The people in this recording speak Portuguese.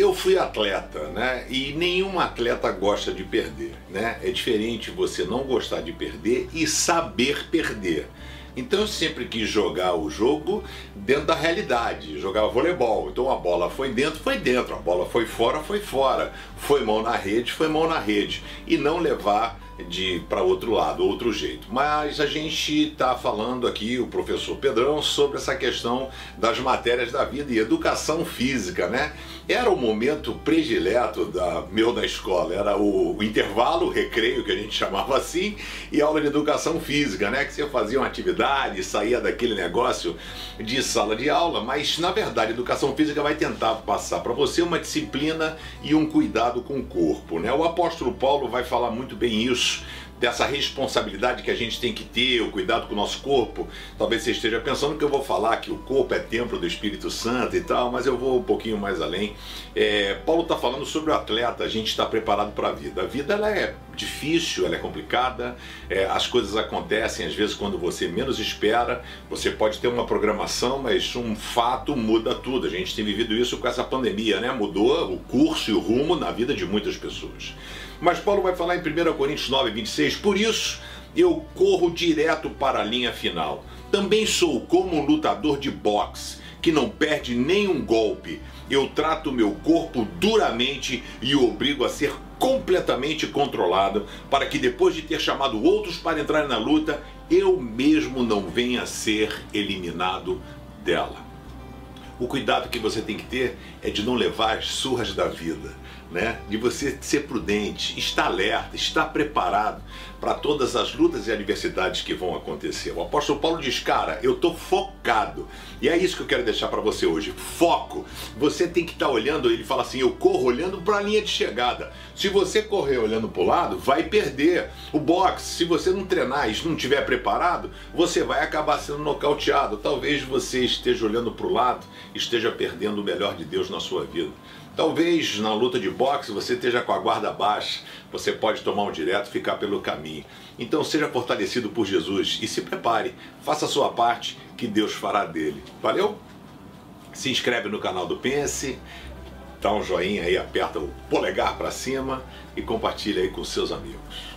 eu fui atleta, né? E nenhum atleta gosta de perder, né? É diferente você não gostar de perder e saber perder. Então eu sempre quis jogar o jogo dentro da realidade, jogava voleibol. Então a bola foi dentro, foi dentro, a bola foi fora, foi fora. Foi mão na rede, foi mão na rede. E não levar de para outro lado, outro jeito. Mas a gente está falando aqui, o professor Pedrão, sobre essa questão das matérias da vida e educação física, né? Era o momento predileto da meu da escola, era o, o intervalo, o recreio que a gente chamava assim, e aula de educação física, né? Que você fazia uma atividade, saía daquele negócio de sala de aula, mas na verdade, educação física vai tentar passar para você uma disciplina e um cuidado com o corpo, né? O apóstolo Paulo vai falar muito bem isso dessa responsabilidade que a gente tem que ter, o cuidado com o nosso corpo. Talvez você esteja pensando que eu vou falar que o corpo é templo do Espírito Santo e tal, mas eu vou um pouquinho mais além. É, Paulo está falando sobre o atleta, a gente está preparado para a vida. A vida ela é difícil, ela é complicada, é, as coisas acontecem às vezes quando você menos espera. Você pode ter uma programação, mas um fato muda tudo. A gente tem vivido isso com essa pandemia, né? Mudou o curso e o rumo na vida de muitas pessoas. Mas Paulo vai falar em 1 Coríntios 9, 26, por isso eu corro direto para a linha final. Também sou como um lutador de boxe que não perde nenhum golpe. Eu trato meu corpo duramente e o obrigo a ser completamente controlado para que depois de ter chamado outros para entrar na luta, eu mesmo não venha a ser eliminado dela. O cuidado que você tem que ter é de não levar as surras da vida né? de você ser prudente, estar alerta, estar preparado para todas as lutas e adversidades que vão acontecer. O apóstolo Paulo diz, cara, eu estou focado. E é isso que eu quero deixar para você hoje. Foco. Você tem que estar tá olhando, ele fala assim, eu corro olhando para a linha de chegada. Se você correr olhando para o lado, vai perder. O boxe, se você não treinar e não estiver preparado, você vai acabar sendo nocauteado. Talvez você esteja olhando para o lado, esteja perdendo o melhor de Deus na sua vida. Talvez na luta de boxe você esteja com a guarda baixa, você pode tomar um direto e ficar pelo caminho. Então seja fortalecido por Jesus e se prepare, faça a sua parte que Deus fará dele. Valeu? Se inscreve no canal do Pense, dá um joinha aí, aperta o polegar para cima e compartilha aí com seus amigos.